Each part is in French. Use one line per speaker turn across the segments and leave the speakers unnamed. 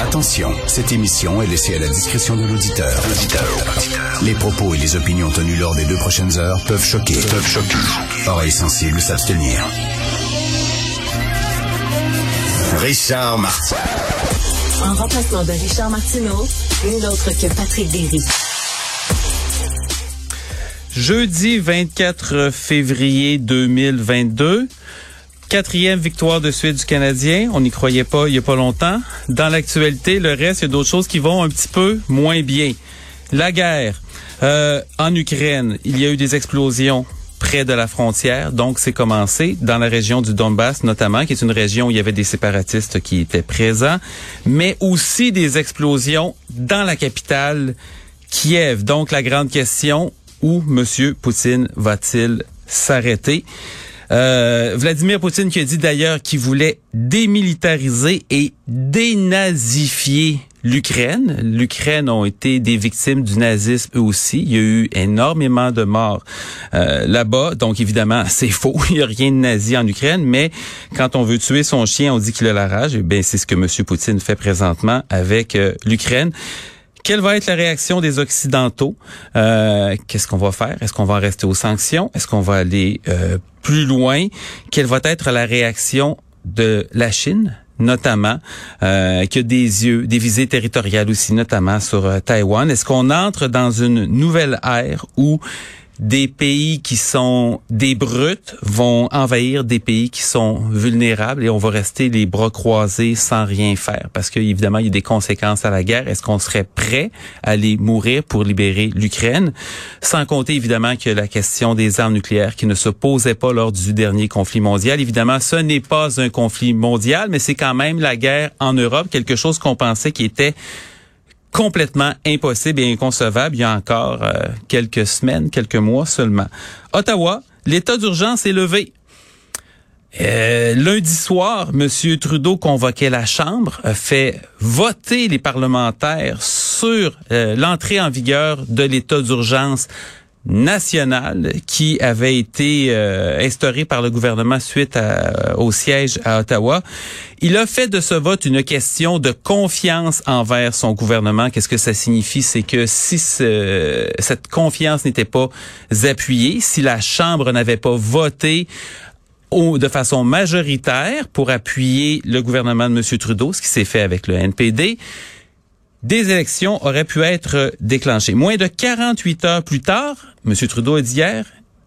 Attention, cette émission est laissée à la discrétion de l'auditeur. Les propos et les opinions tenues lors des deux prochaines heures peuvent choquer. Peuvent choquer. Oreilles sensibles s'abstenir. Richard Martin.
En remplacement de Richard Martineau, nul autre que Patrick Derry.
Jeudi 24 février 2022. Quatrième victoire de suite du Canadien. On n'y croyait pas il y a pas longtemps. Dans l'actualité, le reste, il y a d'autres choses qui vont un petit peu moins bien. La guerre. Euh, en Ukraine, il y a eu des explosions près de la frontière. Donc, c'est commencé dans la région du Donbass, notamment, qui est une région où il y avait des séparatistes qui étaient présents, mais aussi des explosions dans la capitale, Kiev. Donc, la grande question, où M. Poutine va-t-il s'arrêter? Euh, Vladimir Poutine qui a dit d'ailleurs qu'il voulait démilitariser et dénazifier l'Ukraine. L'Ukraine ont été des victimes du nazisme eux aussi. Il y a eu énormément de morts euh, là-bas. Donc évidemment, c'est faux. Il n'y a rien de nazi en Ukraine. Mais quand on veut tuer son chien, on dit qu'il a la rage. Eh bien, c'est ce que M. Poutine fait présentement avec euh, l'Ukraine. Quelle va être la réaction des Occidentaux? Euh, Qu'est-ce qu'on va faire? Est-ce qu'on va rester aux sanctions? Est-ce qu'on va aller euh, plus loin? Quelle va être la réaction de la Chine? notamment, euh, qui des yeux, des visées territoriales aussi, notamment sur euh, Taïwan? Est-ce qu'on entre dans une nouvelle ère où des pays qui sont des brutes vont envahir des pays qui sont vulnérables et on va rester les bras croisés sans rien faire parce qu'évidemment il y a des conséquences à la guerre. Est-ce qu'on serait prêt à aller mourir pour libérer l'Ukraine? Sans compter évidemment que la question des armes nucléaires qui ne se posait pas lors du dernier conflit mondial. Évidemment, ce n'est pas un conflit mondial, mais c'est quand même la guerre en Europe, quelque chose qu'on pensait qui était complètement impossible et inconcevable il y a encore euh, quelques semaines, quelques mois seulement. Ottawa, l'état d'urgence est levé. Euh, lundi soir, M. Trudeau convoquait la Chambre, a fait voter les parlementaires sur euh, l'entrée en vigueur de l'état d'urgence national qui avait été euh, par le gouvernement suite au siège à Ottawa. Il a fait de ce vote une question de confiance envers son gouvernement. Qu'est-ce que ça signifie? C'est que si cette confiance n'était pas appuyée, si la Chambre n'avait pas voté de façon majoritaire pour appuyer le gouvernement de M. Trudeau, ce qui s'est fait avec le NPD, des élections auraient pu être déclenchées. Moins de 48 heures plus tard, M. Trudeau a dit hier,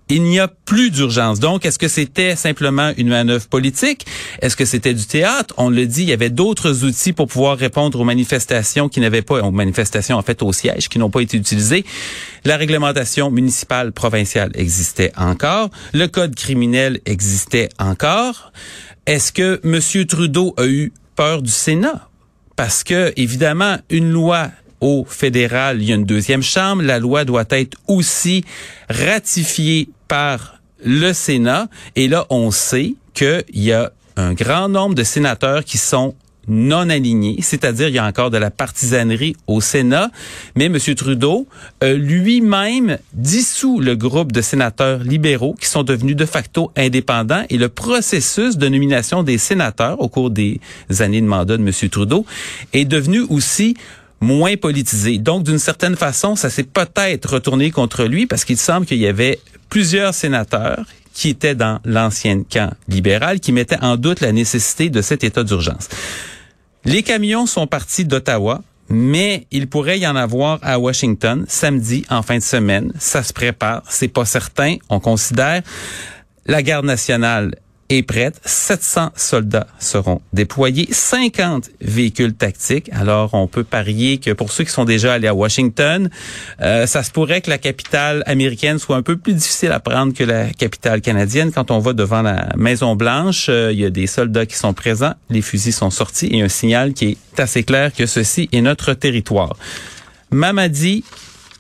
il n'y a plus d'urgence. Donc, est-ce que c'était simplement une manœuvre politique? Est-ce que c'était du théâtre? On le dit, il y avait d'autres outils pour pouvoir répondre aux manifestations qui n'avaient pas, aux manifestations en fait au siège, qui n'ont pas été utilisées. La réglementation municipale provinciale existait encore. Le code criminel existait encore. Est-ce que M. Trudeau a eu peur du Sénat? Parce que, évidemment, une loi au fédéral, il y a une deuxième chambre. La loi doit être aussi ratifiée par le Sénat. Et là, on sait qu'il y a un grand nombre de sénateurs qui sont non alignés, c'est-à-dire il y a encore de la partisanerie au Sénat, mais M. Trudeau lui-même dissout le groupe de sénateurs libéraux qui sont devenus de facto indépendants et le processus de nomination des sénateurs au cours des années de mandat de M. Trudeau est devenu aussi moins politisé. Donc, d'une certaine façon, ça s'est peut-être retourné contre lui parce qu'il semble qu'il y avait plusieurs sénateurs qui étaient dans l'ancien camp libéral, qui mettaient en doute la nécessité de cet état d'urgence. Les camions sont partis d'Ottawa, mais il pourrait y en avoir à Washington samedi en fin de semaine. Ça se prépare, c'est pas certain. On considère la garde nationale est prête. 700 soldats seront déployés, 50 véhicules tactiques. Alors, on peut parier que pour ceux qui sont déjà allés à Washington, euh, ça se pourrait que la capitale américaine soit un peu plus difficile à prendre que la capitale canadienne. Quand on va devant la Maison Blanche, euh, il y a des soldats qui sont présents, les fusils sont sortis et un signal qui est assez clair que ceci est notre territoire. Mamadi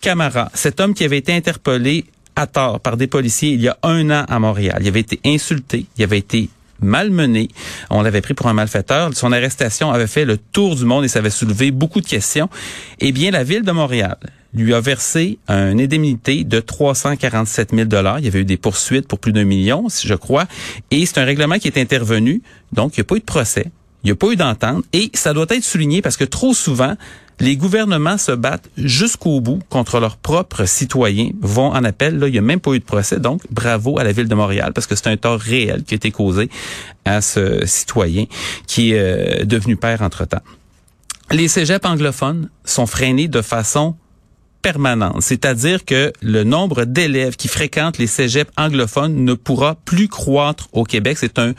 Camara, cet homme qui avait été interpellé à tort par des policiers il y a un an à Montréal. Il avait été insulté, il avait été malmené. On l'avait pris pour un malfaiteur. Son arrestation avait fait le tour du monde et ça avait soulevé beaucoup de questions. Eh bien, la ville de Montréal lui a versé une indemnité de 347 000 dollars. Il y avait eu des poursuites pour plus d'un million, je crois. Et c'est un règlement qui est intervenu. Donc, il n'y a pas eu de procès. Il n'y a pas eu d'entente et ça doit être souligné parce que trop souvent, les gouvernements se battent jusqu'au bout contre leurs propres citoyens, vont en appel. Là, il n'y a même pas eu de procès, donc bravo à la ville de Montréal parce que c'est un tort réel qui a été causé à ce citoyen qui est euh, devenu père entre-temps. Les cégeps anglophones sont freinés de façon permanente, c'est-à-dire que le nombre d'élèves qui fréquentent les cégeps anglophones ne pourra plus croître au Québec. C'est un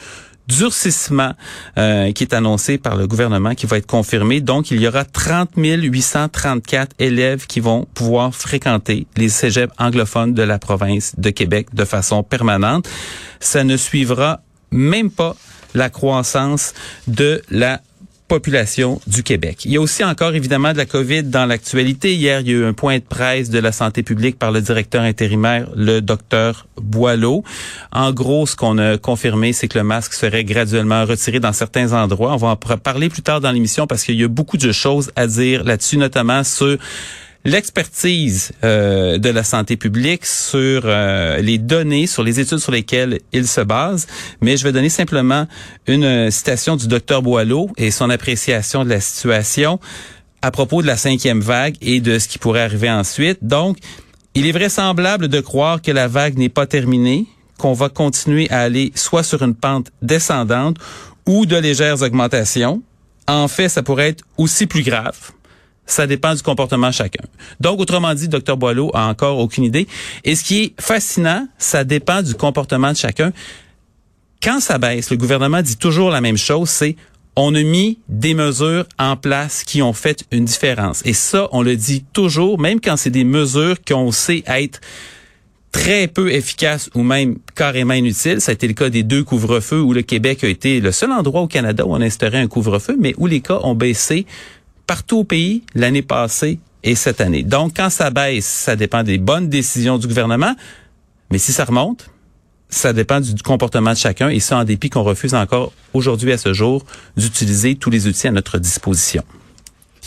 durcissement euh, qui est annoncé par le gouvernement, qui va être confirmé. Donc, il y aura 30 834 élèves qui vont pouvoir fréquenter les cégeps anglophones de la province de Québec de façon permanente. Ça ne suivra même pas la croissance de la population du Québec. Il y a aussi encore évidemment de la COVID dans l'actualité. Hier, il y a eu un point de presse de la santé publique par le directeur intérimaire, le docteur Boileau. En gros, ce qu'on a confirmé, c'est que le masque serait graduellement retiré dans certains endroits. On va en parler plus tard dans l'émission parce qu'il y a beaucoup de choses à dire là-dessus, notamment sur l'expertise euh, de la santé publique sur euh, les données, sur les études sur lesquelles il se base. Mais je vais donner simplement une citation du docteur Boileau et son appréciation de la situation à propos de la cinquième vague et de ce qui pourrait arriver ensuite. Donc, il est vraisemblable de croire que la vague n'est pas terminée, qu'on va continuer à aller soit sur une pente descendante ou de légères augmentations. En fait, ça pourrait être aussi plus grave ça dépend du comportement de chacun. Donc, autrement dit, Dr Boileau a encore aucune idée. Et ce qui est fascinant, ça dépend du comportement de chacun. Quand ça baisse, le gouvernement dit toujours la même chose, c'est on a mis des mesures en place qui ont fait une différence. Et ça, on le dit toujours, même quand c'est des mesures qu'on sait être très peu efficaces ou même carrément inutiles. Ça a été le cas des deux couvre-feux où le Québec a été le seul endroit au Canada où on instaurait un couvre-feu, mais où les cas ont baissé partout au pays l'année passée et cette année. Donc, quand ça baisse, ça dépend des bonnes décisions du gouvernement, mais si ça remonte, ça dépend du, comportement de chacun et ça en dépit qu'on refuse encore aujourd'hui à ce jour d'utiliser tous les outils à notre disposition.